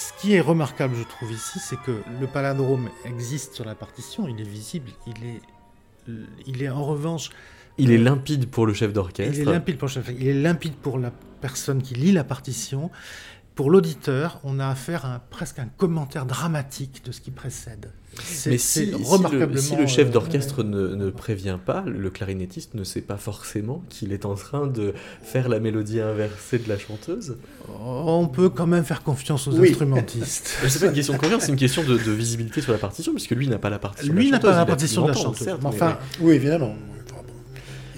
Ce qui est remarquable, je trouve ici, c'est que le palindrome existe sur la partition, il est visible, il est, il est en revanche. Il est limpide pour le chef d'orchestre. Il est limpide pour le chef. Il est limpide pour la personne qui lit la partition. Pour l'auditeur, on a affaire à presque un commentaire dramatique de ce qui précède. Mais si, remarquablement, si, le, chef euh, d'orchestre ne, prévient pas, le clarinettiste ne sait pas forcément qu'il est en train de faire la mélodie inversée de la chanteuse. On peut quand même faire confiance aux instrumentistes. c'est pas une question de confiance, c'est une question de, visibilité sur la partition, puisque lui n'a pas la partition. Lui n'a pas la partition de la chanteuse. enfin, oui, évidemment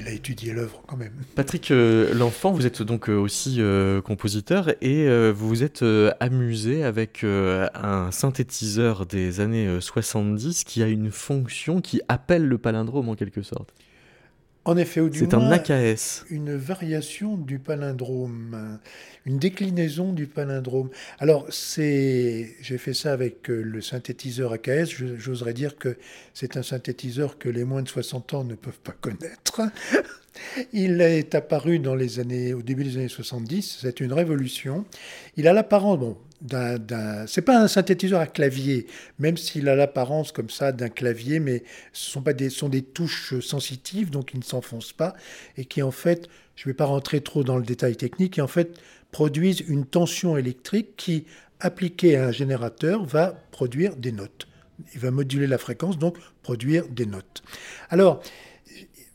il a étudié l'œuvre quand même. Patrick euh, L'Enfant, vous êtes donc euh, aussi euh, compositeur et vous vous êtes amusé avec un synthétiseur des années 70 qui a une fonction qui appelle le palindrome en quelque sorte. En effet, ou du C'est un AKS. Une variation du palindrome, une déclinaison du palindrome. Alors, c'est, j'ai fait ça avec euh, le synthétiseur AKS. J'oserais dire que c'est un synthétiseur que les moins de 60 ans ne peuvent pas connaître. Il est apparu dans les années, au début des années 70. C'est une révolution. Il a l'apparence, bon, d'un, c'est pas un synthétiseur à clavier, même s'il a l'apparence comme ça d'un clavier, mais ce sont pas des, sont des touches sensitives, donc ils ne s'enfoncent pas, et qui en fait, je ne vais pas rentrer trop dans le détail technique, qui en fait produisent une tension électrique qui, appliquée à un générateur, va produire des notes. Il va moduler la fréquence, donc produire des notes. Alors,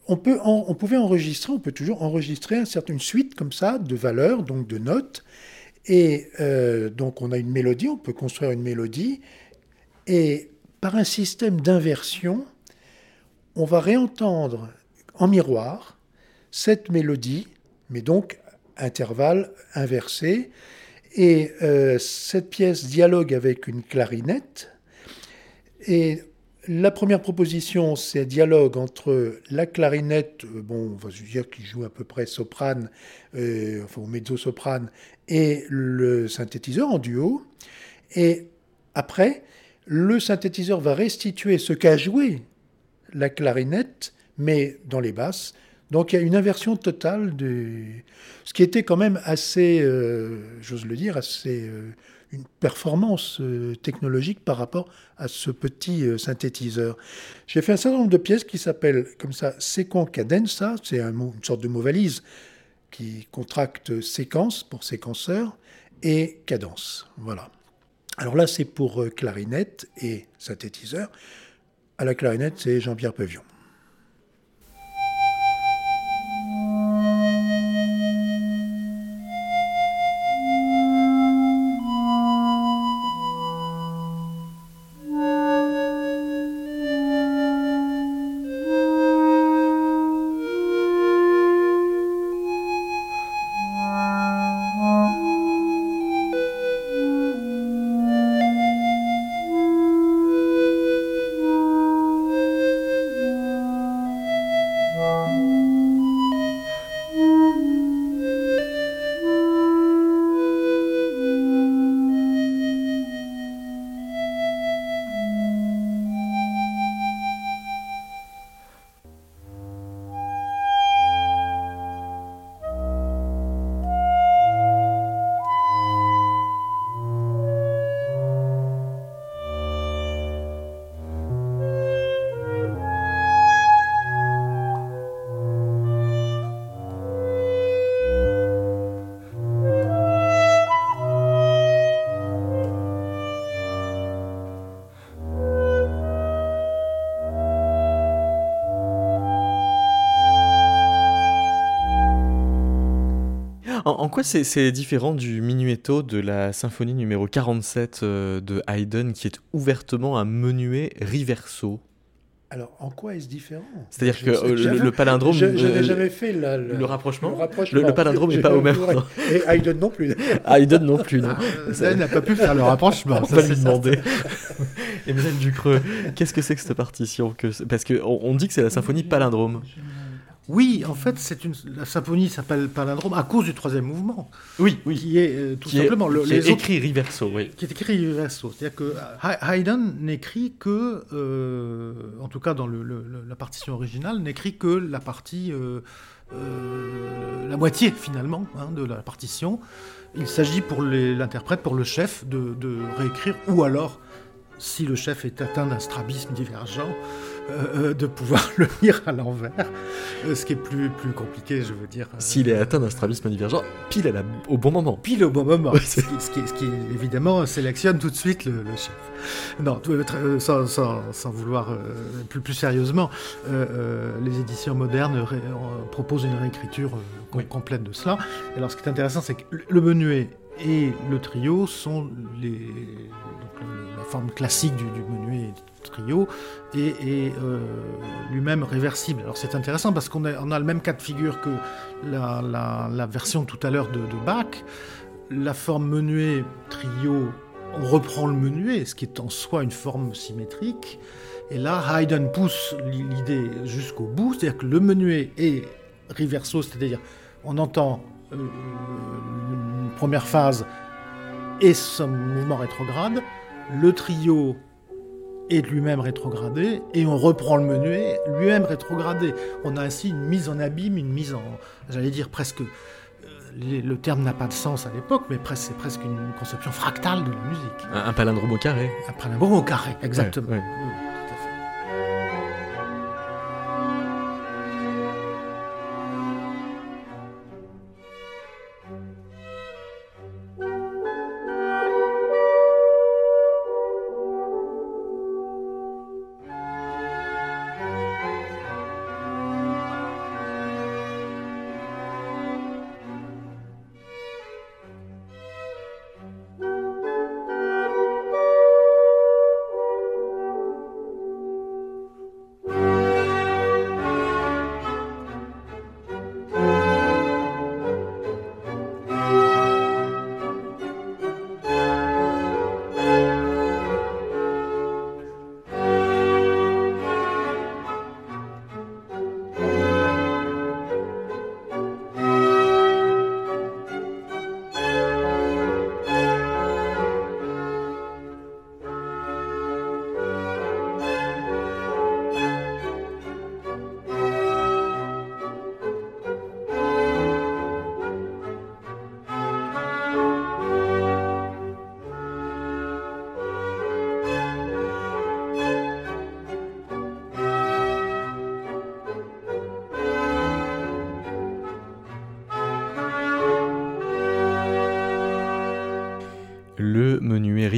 on, peut on pouvait enregistrer, on peut toujours enregistrer une suite comme ça de valeurs, donc de notes, et euh, donc on a une mélodie, on peut construire une mélodie, et par un système d'inversion, on va réentendre en miroir cette mélodie, mais donc intervalle inversé, et euh, cette pièce dialogue avec une clarinette, et la première proposition, c'est un dialogue entre la clarinette, euh, bon, on va se dire qu'il joue à peu près soprane, euh, enfin mezzo-soprane, et le synthétiseur en duo. Et après, le synthétiseur va restituer ce qu'a joué la clarinette, mais dans les basses. Donc il y a une inversion totale de ce qui était quand même assez, euh, j'ose le dire, assez une performance euh, technologique par rapport à ce petit euh, synthétiseur. J'ai fait un certain nombre de pièces qui s'appellent comme ça Cadenza, c'est un une sorte de mot valise qui contracte séquence pour séquenceur et cadence. Voilà. Alors là, c'est pour euh, clarinette et synthétiseur. À la clarinette, c'est Jean-Pierre Pevion. Quoi c'est différent du minuetto de la symphonie numéro 47 euh, de Haydn qui est ouvertement un menuet riverso? Alors, en quoi est-ce différent? C'est-à-dire que euh, le, palindrome. Je n'avais euh, jamais fait le, rapprochement. Le, palindrome n'est pas au même Et Haydn non plus. Haydn non plus, non. Ça n'a pas pu faire le rapprochement. On va lui demander. Et du Creux, qu'est-ce que c'est que cette partition? Parce qu'on on dit que c'est la symphonie palindrome. Oui, en fait, c'est une la symphonie s'appelle Palindrome à cause du troisième mouvement. Oui, oui. Qui est euh, tout simplement le, qui est écrit riverso, oui. Qui est écrit riverso, c'est-à-dire que Haydn n'écrit que, euh, en tout cas dans le, la partition originale, n'écrit que la partie euh, la moitié finalement hein, de la partition. Il s'agit pour l'interprète, pour le chef, de, de réécrire ou alors si le chef est atteint d'un strabisme divergent, euh, euh, de pouvoir le lire à l'envers, euh, ce qui est plus, plus compliqué, je veux dire. S'il est atteint d'un strabisme divergent, pile au bon moment. Pile au bon moment, ce, qui, ce, qui, évidemment sélectionne tout de suite le, chef. Non, sans, sans, vouloir plus, plus sérieusement, les éditions modernes proposent une réécriture complète de cela. Alors ce qui est intéressant, c'est que le menuet et le trio sont les, la forme classique du, du menuet trio et, euh, lui-même réversible. Alors c'est intéressant parce qu'on a, le même cas de figure que la, version tout à l'heure de, Bach. La forme menuet trio, on reprend le menuet, ce qui est en soi une forme symétrique. Et là, Haydn pousse l'idée jusqu'au bout, c'est-à-dire que le menuet est riverso, c'est-à-dire on entend euh, une première phase et son mouvement rétrograde. Le trio est lui-même rétrogradé et on reprend le menuet lui-même rétrogradé. On a ainsi une mise en abîme, une mise en, j'allais dire presque, euh, le terme n'a pas de sens à l'époque, mais c'est presque une conception fractale de la musique. Un, palindrome au carré. Un palindrome au carré, exactement.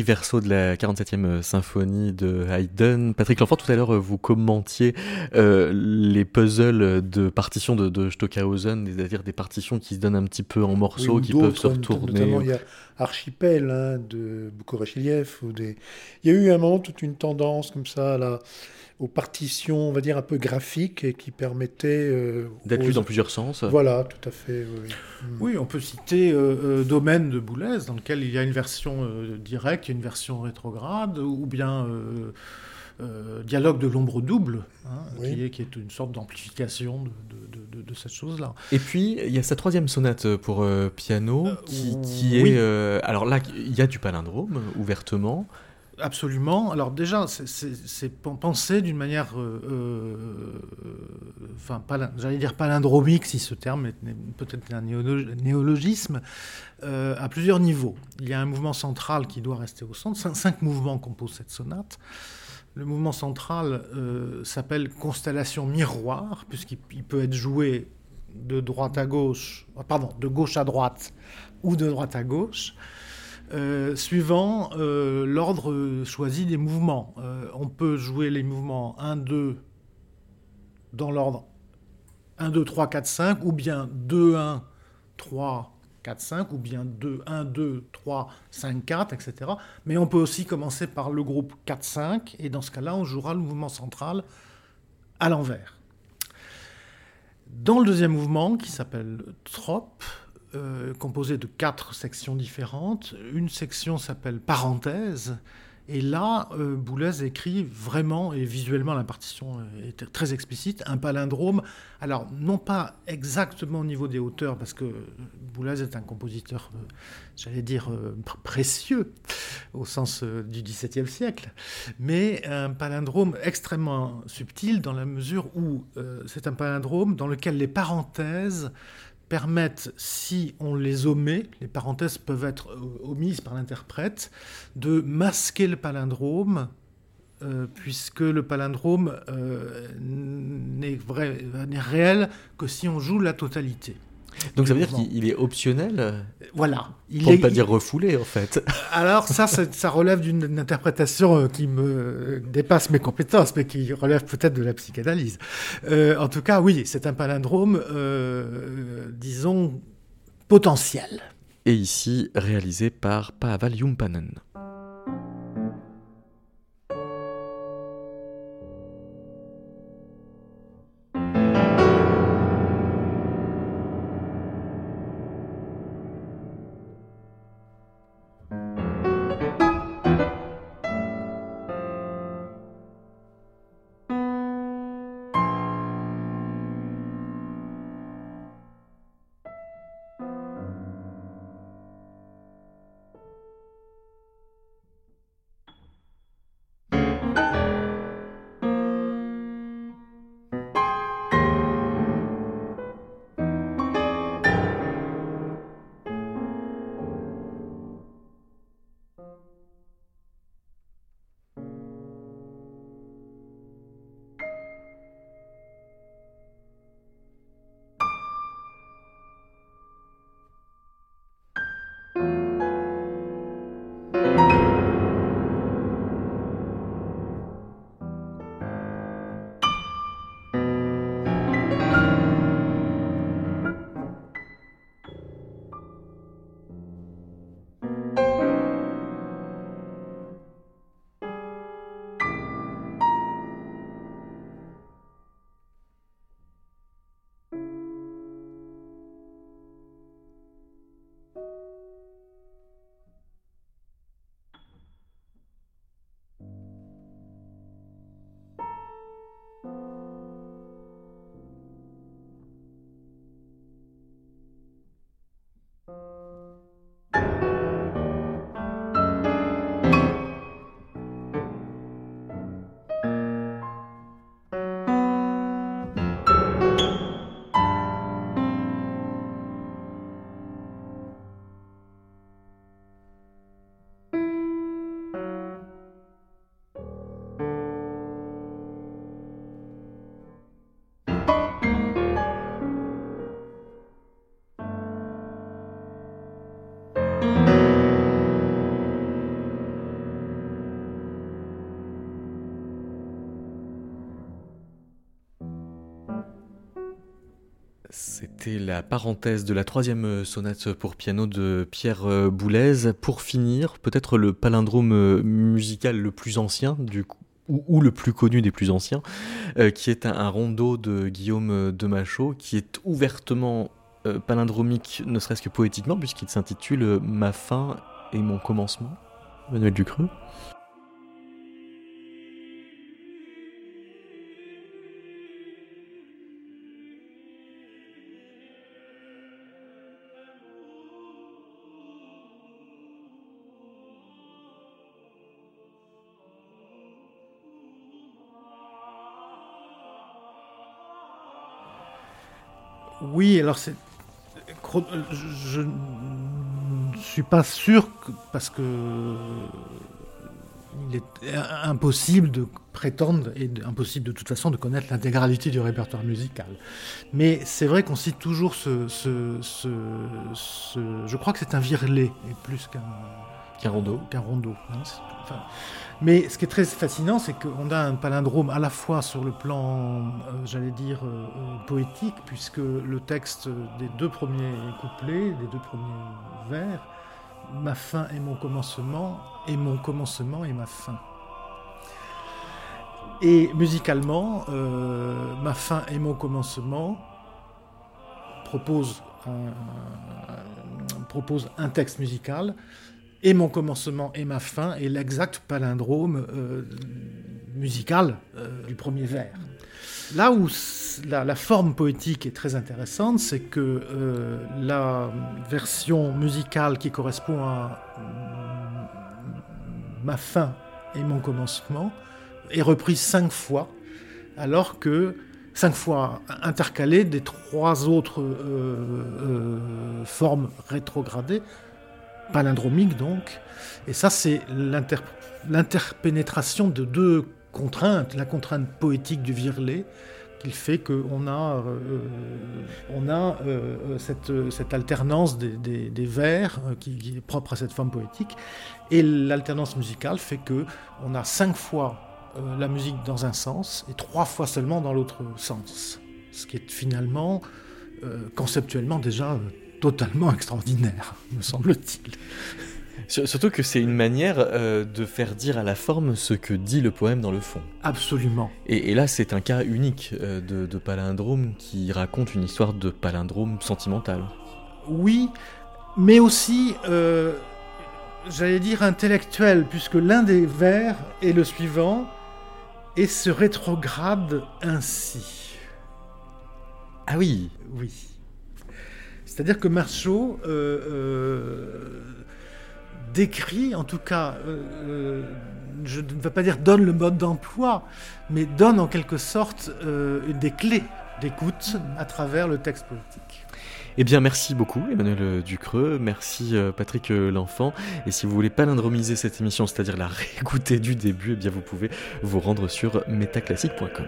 Verso de la 47e euh, symphonie de Haydn. Patrick L'Enfant, tout à l'heure, euh, vous commentiez euh, les puzzles de partitions de, Stockhausen, c'est-à-dire des partitions qui se donnent un petit peu en morceaux, qui peuvent se retourner. Notamment, il y a Archipel hein, de Boukhourachiliev. Des... Il y a eu un moment toute une tendance comme ça là aux partitions, on va dire, un peu graphiques et qui permettaient... Euh, D'être lu dans plusieurs sens. Voilà, tout à fait. Oui, on peut citer euh, euh, Domaine de Boulez, dans lequel il y a une version directe, une version rétrograde, ou bien Dialogue de l'ombre double, hein, qui, est, qui, est, une sorte d'amplification de, de, cette chose-là. Et puis, il y a sa troisième sonate pour piano, qui, qui est... alors là, il y a du palindrome, ouvertement. Absolument. Alors déjà, c'est pensé d'une manière, euh, euh, enfin, j'allais dire palindromique, si ce terme est peut-être un néologisme, euh, à plusieurs niveaux. Il y a un mouvement central qui doit rester au centre. Cinq, mouvements composent cette sonate. Le mouvement central s'appelle constellation miroir, puisqu'il peut être joué de droite à gauche, pardon, de gauche à droite ou de droite à gauche. Euh, suivant euh, l'ordre choisi des mouvements. Euh, on peut jouer les mouvements 1, 2 dans l'ordre 1, 2, 3, 4, 5, ou bien 2, 1, 3, 4, 5, ou bien 2, 1, 2, 3, 5, 4, etc. Mais on peut aussi commencer par le groupe 4, 5, et dans ce cas-là, on jouera le mouvement central à l'envers. Dans le deuxième mouvement, qui s'appelle Trop, euh, composé de quatre sections différentes. Une section s'appelle parenthèse Et là, euh, Boulez écrit vraiment, et visuellement la partition est très explicite, un palindrome. Alors, non pas exactement au niveau des hauteurs, parce que Boulez est un compositeur, euh, j'allais dire, euh, précieux, au sens du XVIIe siècle, mais un palindrome extrêmement subtil dans la mesure où c'est un palindrome dans lequel les parenthèses permettent, si on les omet, les parenthèses peuvent être euh, omises par l'interprète, de masquer le palindrome, euh, puisque le palindrome euh, n'est réel que si on joue la totalité. Donc ça veut dire qu'il est optionnel Voilà. Il pour ne pas dire refoulé en fait. Alors ça, ça relève d'une interprétation euh, qui me dépasse mes compétences, mais qui relève peut-être de la psychanalyse. Euh, en tout cas, oui, c'est un palindrome, euh, disons, potentiel. Et ici réalisé par Paaval Jumpanen. La parenthèse de la troisième sonate pour piano de Pierre euh, Boulez. Pour finir, peut-être le palindrome euh, musical le plus ancien, ou, le plus connu des plus anciens, euh, qui est un, rondeau de Guillaume de Machaut, qui est ouvertement palindromique, ne serait-ce que poétiquement, puisqu'il s'intitule Ma fin et mon commencement. Manuel Ducreux. Alors. Je ne suis pas sûr, parce que. Il est impossible de prétendre, et impossible de toute façon, de connaître l'intégralité du répertoire musical. Mais c'est vrai qu'on cite toujours ce, Je crois que c'est un virlet, et plus qu'un. Qu'un rondeau. Hein, mais ce qui est très fascinant, c'est qu'on a un palindrome à la fois sur le plan, euh, j'allais dire, euh, euh, poétique, puisque le texte des deux premiers couplets, des deux premiers vers, ma fin est mon commencement, et mon commencement est ma fin. Et musicalement, ma fin et mon commencement propose un, propose un texte musical et mon commencement et ma fin est l'exact palindrome euh, musical euh, du premier vers. Là où la, forme poétique est très intéressante, c'est que euh, la version musicale qui correspond à ma fin et mon commencement est reprise cinq fois, alors que cinq fois intercalée des trois autres formes rétrogradées palindromique donc. Et ça, c'est l'interpénétration de deux contraintes, la contrainte poétique du virlet, qui fait qu'on a, euh, on a euh, cette, cette, alternance des, vers euh, qui, est propre à cette forme poétique, et l'alternance musicale fait que on a cinq fois la musique dans un sens et trois fois seulement dans l'autre sens, ce qui est finalement conceptuellement déjà totalement extraordinaire, me semble-t-il. Surtout que c'est une manière euh, de faire dire à la forme ce que dit le poème dans le fond. Absolument. Et, là, c'est un cas unique euh, de, palindrome qui raconte une histoire de palindrome sentimental. Oui, mais aussi, euh, j'allais dire intellectuel, puisque l'un des vers est le suivant, et se rétrograde ainsi. Ah oui Oui. C'est-à-dire que Marceau euh, euh, décrit, en tout cas, euh, je ne vais pas dire donne le mode d'emploi, mais donne en quelque sorte des clés d'écoute à travers le texte politique. Eh bien, merci beaucoup, Emmanuel Ducreux. Merci, Patrick L'Enfant. Et si vous voulez palindromiser cette émission, c'est-à-dire la réécouter du début, eh bien, vous pouvez vous rendre sur metaclassique.com.